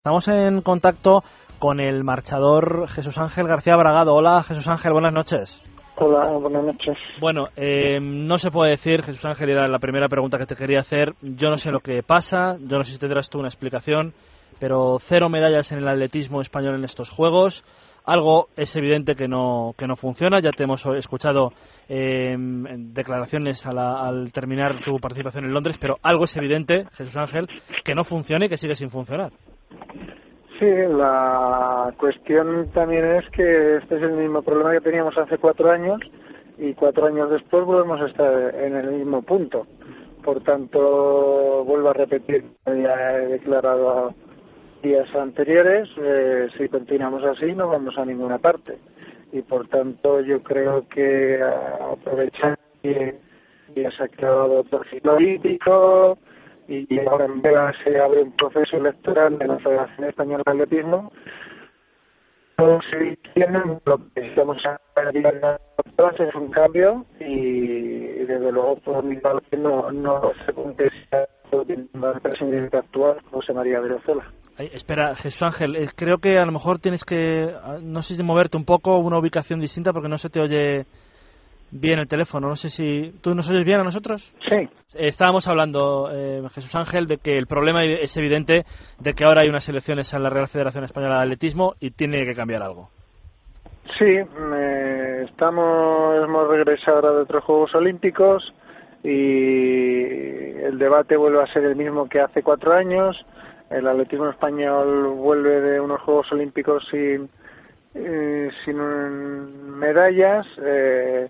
Estamos en contacto con el marchador Jesús Ángel García Bragado. Hola Jesús Ángel, buenas noches. Hola, buenas noches. Bueno, eh, no se puede decir, Jesús Ángel, era la primera pregunta que te quería hacer. Yo no sé lo que pasa, yo no sé si tendrás tú una explicación, pero cero medallas en el atletismo español en estos Juegos. Algo es evidente que no, que no funciona. Ya te hemos escuchado eh, declaraciones al terminar tu participación en Londres, pero algo es evidente, Jesús Ángel, que no funciona y que sigue sin funcionar. Sí, la cuestión también es que este es el mismo problema que teníamos hace cuatro años y cuatro años después volvemos a estar en el mismo punto. Por tanto, vuelvo a repetir, ya he declarado días anteriores, eh, si continuamos así no vamos a ninguna parte. Y por tanto yo creo que aprovechar que ya se ha creado perfil político, y ahora en Vela se abre un proceso electoral de la Federación Española de Atletismo si tienen lo que estamos es un cambio y desde luego por mi parte no, no se contesta el presidente actual José María Venezuela. espera, Jesús Ángel, eh, creo que a lo mejor tienes que, ah, no sé si moverte un poco, una ubicación distinta porque no se te oye bien el teléfono. No sé si tú nos oyes bien a nosotros. Sí. Estábamos hablando, eh, Jesús Ángel, de que el problema es evidente de que ahora hay unas elecciones en la Real Federación Española de Atletismo y tiene que cambiar algo. Sí, estamos, hemos regresado ahora de otros Juegos Olímpicos y el debate vuelve a ser el mismo que hace cuatro años. El atletismo español vuelve de unos Juegos Olímpicos sin, eh, sin medallas. Eh,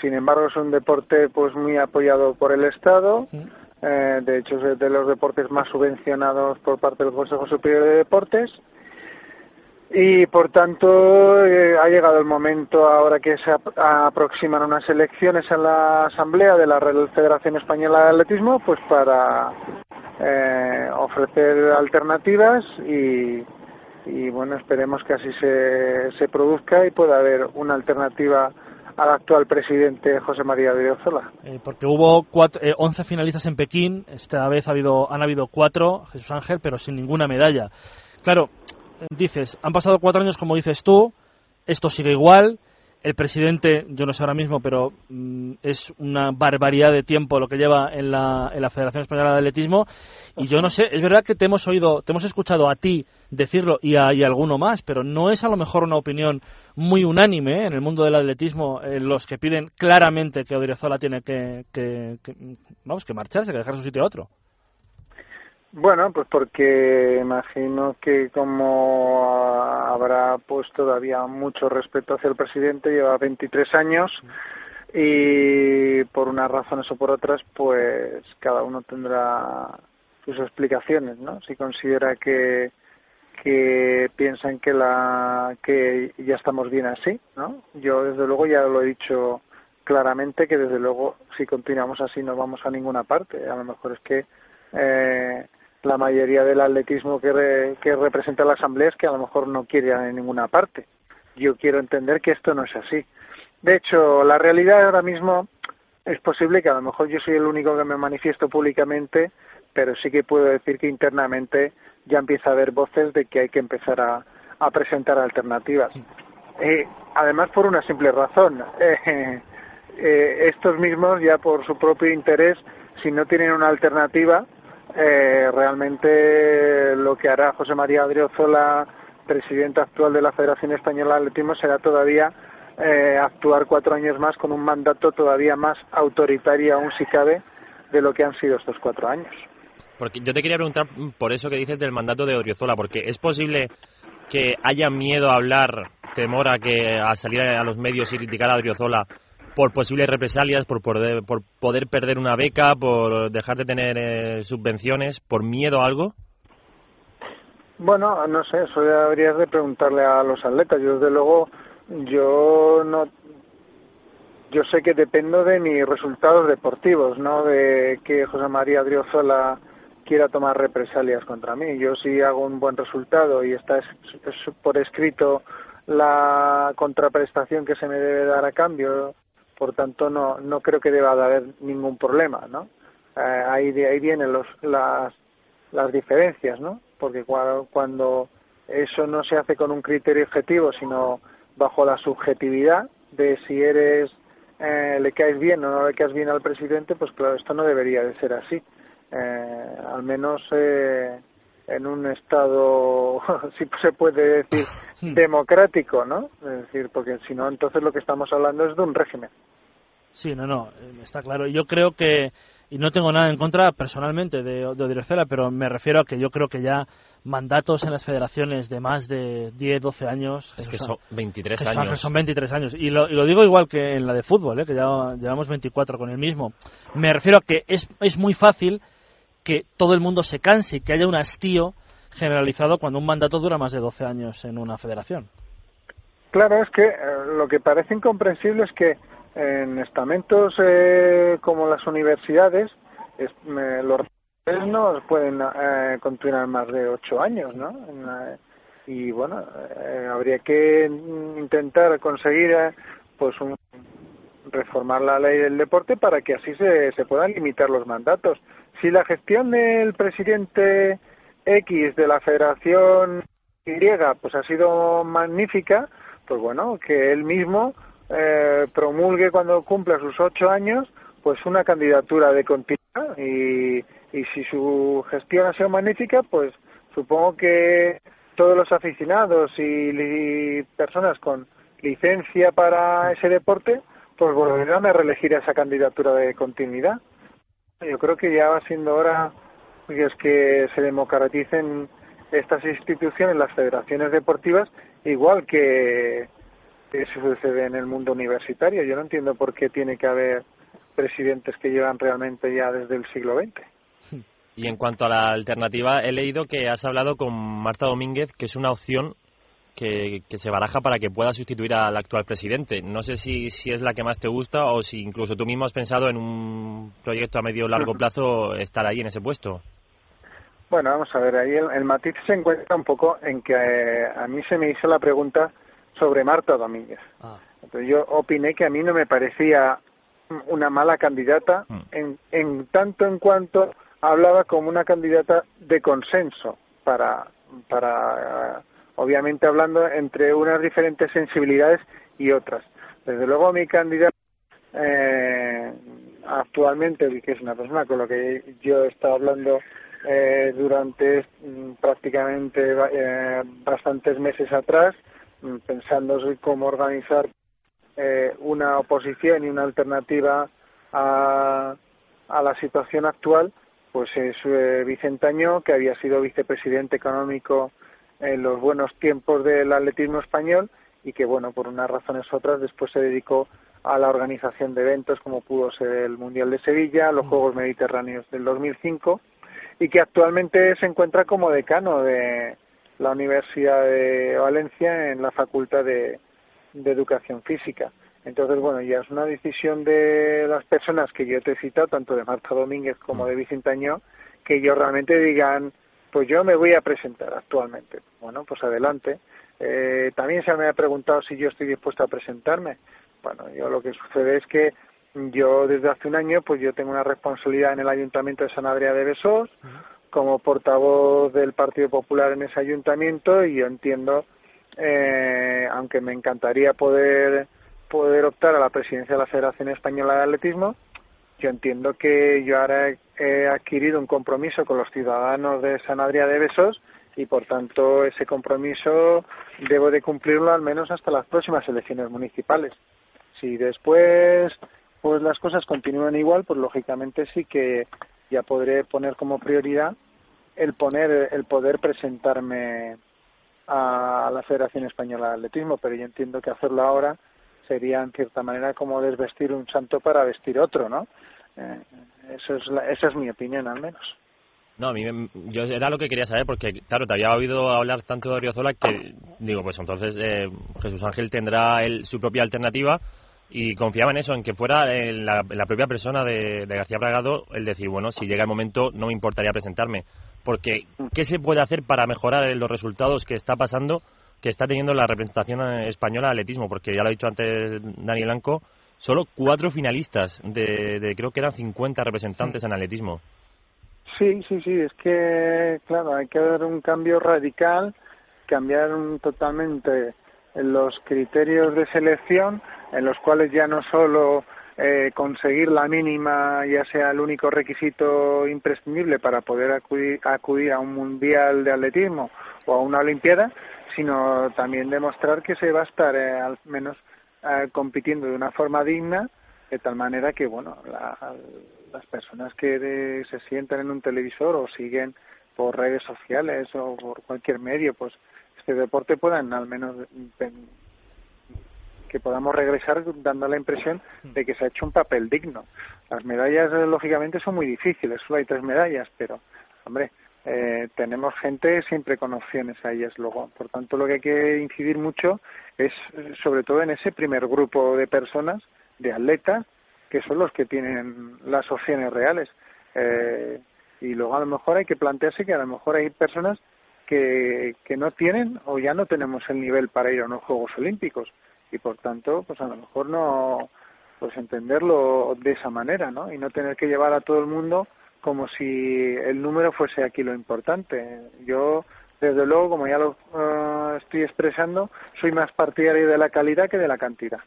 sin embargo es un deporte pues muy apoyado por el Estado. Eh, de hecho es de los deportes más subvencionados por parte del Consejo Superior de Deportes. Y por tanto eh, ha llegado el momento ahora que se aproximan unas elecciones en la asamblea de la Real Federación Española de Atletismo pues para eh, ofrecer alternativas y, y bueno esperemos que así se, se produzca y pueda haber una alternativa al actual presidente José María de Eh, porque hubo cuatro, eh, 11 finalistas en Pekín, esta vez ha habido, han habido cuatro, Jesús Ángel, pero sin ninguna medalla. Claro, dices, han pasado cuatro años, como dices tú, esto sigue igual, el presidente, yo no sé ahora mismo, pero mm, es una barbaridad de tiempo lo que lleva en la, en la Federación Española de Atletismo. Y yo no sé, es verdad que te hemos oído, te hemos escuchado a ti decirlo y a, alguno más, pero no es a lo mejor una opinión muy unánime ¿eh? en el mundo del atletismo eh, los que piden claramente que Odriozola tiene que, que, vamos, que marcharse, que dejar su sitio a otro. Bueno, pues porque imagino que como habrá pues todavía mucho respeto hacia el presidente, lleva 23 años y por unas razones o por otras, pues cada uno tendrá sus explicaciones, ¿no? Si considera que que piensan que la que ya estamos bien así, ¿no? Yo desde luego ya lo he dicho claramente que desde luego si continuamos así no vamos a ninguna parte. A lo mejor es que eh, la mayoría del atletismo que, que representa la Asamblea es que a lo mejor no quiere ir a ninguna parte. Yo quiero entender que esto no es así. De hecho, la realidad ahora mismo es posible que a lo mejor yo soy el único que me manifiesto públicamente, pero sí que puedo decir que internamente ya empieza a haber voces de que hay que empezar a, a presentar alternativas. Eh, además, por una simple razón. Eh, eh, estos mismos, ya por su propio interés, si no tienen una alternativa, eh, realmente lo que hará José María Adriozola, presidente actual de la Federación Española de Atletismo, será todavía eh, actuar cuatro años más con un mandato todavía más autoritario, aún si cabe, de lo que han sido estos cuatro años. Porque yo te quería preguntar por eso que dices del mandato de Odriozola, porque es posible que haya miedo a hablar, temor a que a salir a los medios y criticar a Odriozola por posibles represalias, por poder, por poder perder una beca, por dejar de tener eh, subvenciones, por miedo a algo? Bueno, no sé, eso ya habrías de preguntarle a los atletas. Yo, desde luego, yo no. Yo sé que dependo de mis resultados deportivos, no de que José María Driozola quiera tomar represalias contra mí. Yo si hago un buen resultado y está por escrito la contraprestación que se me debe dar a cambio por tanto no no creo que deba de haber ningún problema no eh, ahí de ahí vienen los las las diferencias no porque cuando eso no se hace con un criterio objetivo, sino bajo la subjetividad de si eres eh, le caes bien o no le caes bien al presidente, pues claro, esto no debería de ser así. Eh, al menos eh, en un estado, si se puede decir, hmm. democrático, ¿no? Es decir, porque si no, entonces lo que estamos hablando es de un régimen. Sí, no, no, está claro. Yo creo que, y no tengo nada en contra personalmente de, de pero me refiero a que yo creo que ya mandatos en las federaciones de más de 10, 12 años. Es que son 23 años. Son 23 años. Y lo, digo igual que en la de fútbol, ¿eh? que ya llevamos 24 con el mismo. Me refiero a que es, es muy fácil que todo el mundo se canse y que haya un hastío generalizado cuando un mandato dura más de 12 años en una federación. Claro, es que eh, lo que parece incomprensible es que en estamentos eh, como las universidades es, los no pueden eh, continuar más de ocho años, ¿no? y bueno, eh, habría que intentar conseguir pues reformar la ley del deporte para que así se, se puedan limitar los mandatos. Si la gestión del presidente X de la Federación Y pues ha sido magnífica, pues bueno, que él mismo promulgue cuando cumpla sus ocho años pues una candidatura de continuidad y y si su gestión ha sido magnífica, pues supongo que todos los aficionados y, personas con licencia para ese deporte, pues volverán a reelegir esa candidatura de continuidad. Yo creo que ya va siendo hora pues, que se democraticen estas instituciones, las federaciones deportivas, igual que, que sucede en el mundo universitario. Yo no entiendo por qué tiene que haber presidentes que llevan realmente ya desde el siglo XX. Y en cuanto a la alternativa, he leído que has hablado con Marta Domínguez, que es una opción que, se baraja para que pueda sustituir al actual presidente. No sé si, si es la que más te gusta o si incluso tú mismo has pensado en un proyecto a medio o largo plazo estar ahí en ese puesto. Bueno, vamos a ver, ahí el, matiz se encuentra un poco en que eh, a mí se me hizo la pregunta sobre Marta Domínguez. Ah. Entonces yo opiné que a mí no me parecía una mala candidata mm. en, en tanto en cuanto hablaba como una candidata de consenso para, para obviamente hablando entre unas diferentes sensibilidades y otras. Desde luego mi candidata eh, actualmente, que es una persona con la que yo he estado hablando eh, durante mm, prácticamente eh, bastantes meses atrás, mm, pensando cómo organizar eh, una oposición y una alternativa a, a la situación actual, pues es eh, Vicentaño, que había sido vicepresidente económico en los buenos tiempos del atletismo español y que, bueno, por unas razones u otras, después se dedicó a la organización de eventos como pudo ser el Mundial de Sevilla, los mm. Juegos Mediterráneos del 2005 y que actualmente se encuentra como decano de la Universidad de Valencia en la Facultad de Educación Física. Entonces, bueno, ya es una decisión de las personas que yo te he citado, tanto de Marta Domínguez como de Vicentaño, que ellos realmente digan, pues yo me voy a presentar actualmente. Bueno, pues adelante. Eh, también se me ha preguntado si yo estoy dispuesto a presentarme. Bueno, yo lo que sucede es que yo desde hace un año, pues yo tengo una responsabilidad en el Ayuntamiento de San Adrià de Besós, como portavoz del Partido Popular en ese ayuntamiento, y yo entiendo, eh, aunque me encantaría poder poder optar a la presidencia de la Federación Española de Atletismo, yo entiendo que yo ahora he, adquirido un compromiso con los ciudadanos de San Adrià de Besos y por tanto ese compromiso debo de cumplirlo al menos hasta las próximas elecciones municipales. Si después pues las cosas continúan igual, pues lógicamente sí que ya podré poner como prioridad el poner el poder presentarme a la Federación Española de Atletismo, pero yo entiendo que hacerlo ahora sería en cierta manera como desvestir un santo para vestir otro, ¿no? Eh, eso es esa es mi opinión al menos. No, a mí yo era lo que quería saber porque, claro, te había oído hablar tanto de Oriozola que, digo, pues entonces eh, Jesús Ángel tendrá su propia alternativa y confiaba en eso, en que fuera la, propia persona de, de, García Bragado el decir, bueno, si llega el momento no me importaría presentarme. Porque, ¿qué se puede hacer para mejorar los resultados que está pasando que está teniendo la representación española de atletismo, porque ya lo ha dicho antes Dani Blanco, solo cuatro finalistas de, creo que eran 50 representantes en atletismo. Sí, sí, sí, es que, claro, hay que dar un cambio radical, cambiar totalmente los criterios de selección, en los cuales ya no solo eh, conseguir la mínima ya sea el único requisito imprescindible para poder acudir, acudir a un mundial de atletismo o a una olimpiada, sino también demostrar que se va a estar eh, al menos eh, compitiendo de una forma digna de tal manera que bueno las personas que se sientan en un televisor o siguen por redes sociales o por cualquier medio pues este deporte puedan al menos que podamos regresar dando la impresión de que se ha hecho un papel digno. Las medallas, lógicamente, son muy difíciles, solo hay tres medallas, pero, hombre, eh, tenemos gente siempre con opciones a ellas luego. Por tanto, lo que hay que incidir mucho es, sobre todo, en ese primer grupo de personas de atletas que son los que tienen las opciones reales. Eh, y luego a lo mejor hay que plantearse que a lo mejor hay personas que, que no tienen o ya no tenemos el nivel para ir a unos Juegos Olímpicos y por tanto pues a lo mejor no pues entenderlo de esa manera no y no tener que llevar a todo el mundo como si el número fuese aquí lo importante. Yo desde luego como ya lo eh, estoy expresando soy más partidario de la calidad que de la cantidad.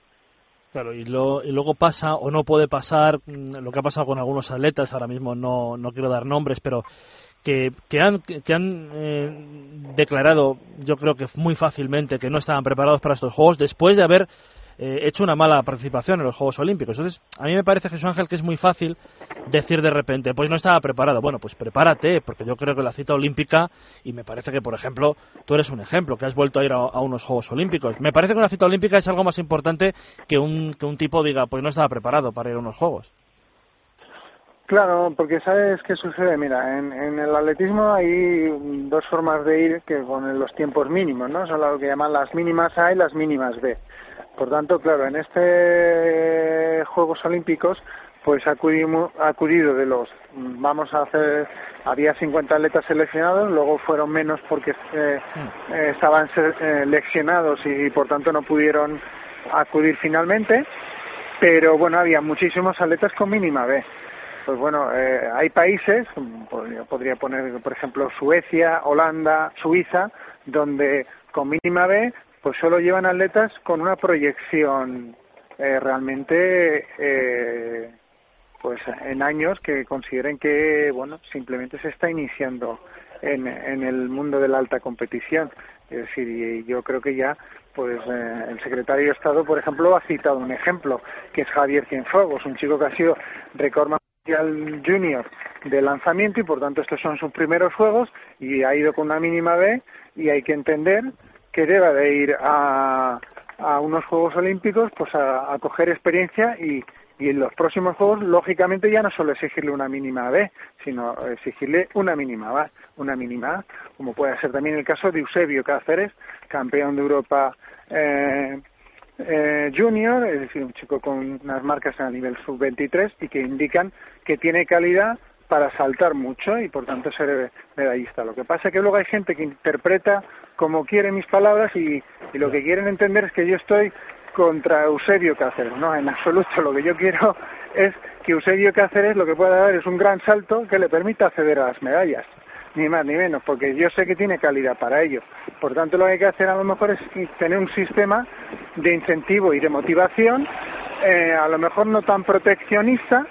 Claro, y, lo, y, luego pasa o no puede pasar mm, lo que ha pasado con algunos atletas, ahora mismo no, no quiero dar nombres, pero que, que han, que han eh, declarado, yo creo que muy fácilmente, que no estaban preparados para estos Juegos después de haber eh, hecho una mala participación en los Juegos Olímpicos. Entonces, a mí me parece, Jesús Ángel, que es muy fácil decir de repente, pues no estaba preparado. Bueno, pues prepárate, porque yo creo que la cita olímpica, y me parece que, por ejemplo, tú eres un ejemplo, que has vuelto a ir a, unos Juegos Olímpicos. Me parece que una cita olímpica es algo más importante que un, que un tipo diga, pues no estaba preparado para ir a unos Juegos. Claro, porque sabes qué sucede. Mira, en, el atletismo hay dos formas de ir que con los tiempos mínimos, ¿no? Son lo que llaman las mínimas A y las mínimas B. Por tanto, claro, en este Juegos Olímpicos, pues ha acudido de los, vamos a hacer, había 50 atletas seleccionados, luego fueron menos porque eh, eh, estaban seleccionados y, por tanto no pudieron acudir finalmente, pero bueno, había muchísimos atletas con mínima B. Pues bueno, eh, hay países, podría, podría poner por ejemplo Suecia, Holanda, Suiza, donde con mínima B pues solo llevan atletas con una proyección eh, realmente eh, pues en años que consideren que bueno simplemente se está iniciando en, en el mundo de la alta competición. Es decir y yo creo que ya pues eh, el secretario de Estado por ejemplo ha citado un ejemplo que es Javier Cienfuegos un chico que ha sido récord junior de lanzamiento y por tanto estos son sus primeros juegos y ha ido con una mínima B y hay que entender que deba de ir a, a unos Juegos Olímpicos pues a, a coger experiencia y, y en los próximos Juegos lógicamente ya no solo exigirle una mínima B sino exigirle una mínima A, una mínima A, como puede ser también el caso de Eusebio Cáceres, campeón de Europa eh, eh, junior, es decir, un chico con unas marcas a nivel sub-23 y que indican que tiene calidad para saltar mucho y por tanto ser medallista. Lo que pasa es que luego hay gente que interpreta como quiere mis palabras y, y lo que quieren entender es que yo estoy contra Eusebio Cáceres. No, en absoluto. Lo que yo quiero es que Eusebio Cáceres lo que pueda dar es un gran salto que le permita acceder a las medallas. Ni más ni menos, porque yo sé que tiene calidad para ello. Por tanto, lo que hay que hacer a lo mejor es tener un sistema de incentivo y de motivación, eh, a lo mejor no tan proteccionista,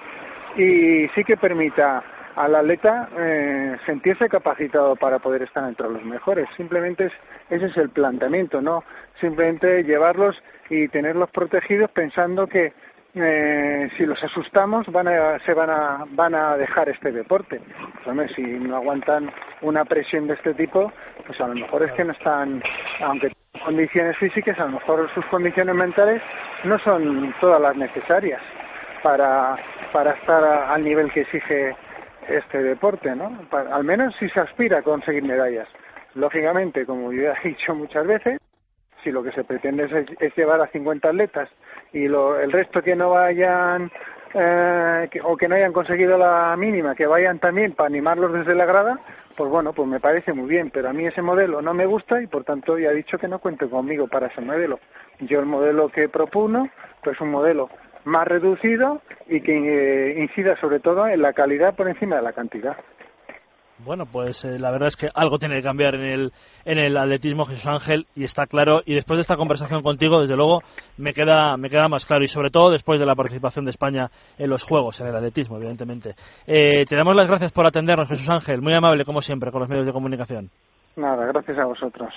y sí que permita al atleta eh, sentirse capacitado para poder estar entre los mejores. Simplemente es, ese es el planteamiento, ¿no? Simplemente llevarlos y tenerlos protegidos pensando que eh, si los asustamos van a, se van a, van a dejar este deporte. Pues, si no aguantan una presión de este tipo, pues a lo mejor es que no están, aunque condiciones físicas, a lo mejor sus condiciones mentales no son todas las necesarias para, para estar al nivel que exige este deporte, ¿no? al menos si se aspira a conseguir medallas. Lógicamente, como yo he dicho muchas veces, si lo que se pretende es, llevar a 50 atletas y lo, el resto que no vayan eh, o que no hayan conseguido la mínima, que vayan también para animarlos desde la grada, pues bueno, pues me parece muy bien, pero a mí ese modelo no me gusta y por tanto ya he dicho que no cuente conmigo para ese modelo. Yo el modelo que propuno, pues un modelo más reducido y que eh, incida sobre todo en la calidad por encima de la cantidad. Bueno, pues eh, la verdad es que algo tiene que cambiar en el, en el atletismo Jesús Ángel y está claro. Y después de esta conversación contigo, desde luego, me queda, me queda más claro. Y sobre todo después de la participación de España en los Juegos, en el atletismo, evidentemente. Eh, te damos las gracias por atendernos, Jesús Ángel. Muy amable, como siempre, con los medios de comunicación. Nada, gracias a vosotros.